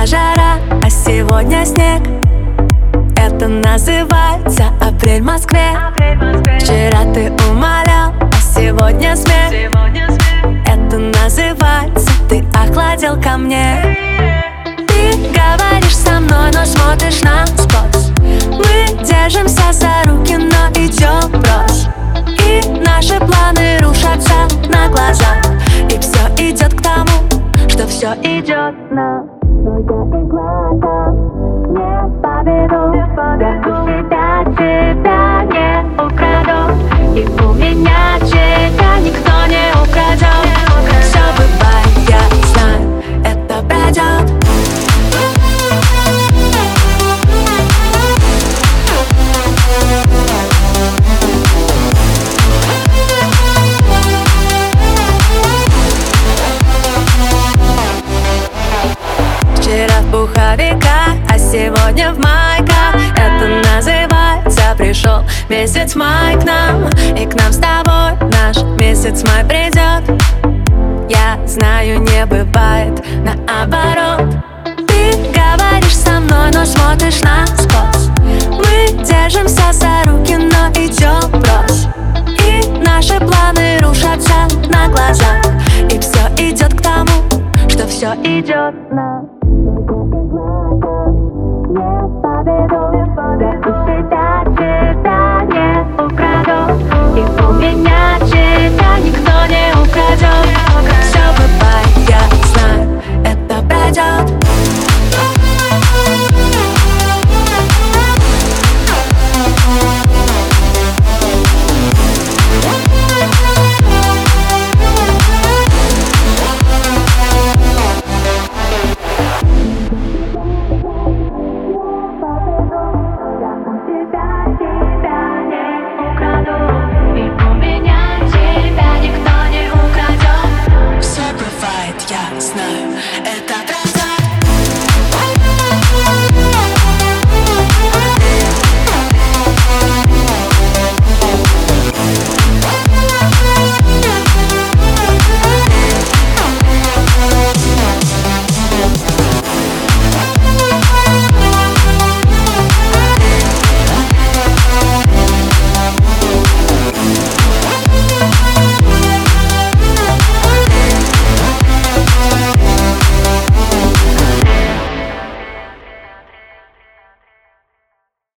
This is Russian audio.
Вчера жара, а сегодня снег. Это называется апрель в Москве. Вчера ты умолял, а сегодня смех. Это называется ты охладил ко мне. Ты говоришь со мной, но смотришь на сквозь. Мы держимся за руки, но идем прочь И наши планы рушатся на глазах. И все идет к тому, что все идет на Nie wpadnę do, dopóki się da, czy da сегодня в майках Это называется пришел месяц май к нам. И к нам с тобой наш месяц май придет. Я знаю, не бывает наоборот. Ты говоришь со мной, но смотришь насквозь Мы держимся за руки, но идем прочь И наши планы рушатся на глазах. И все идет к тому, что все идет на me doy para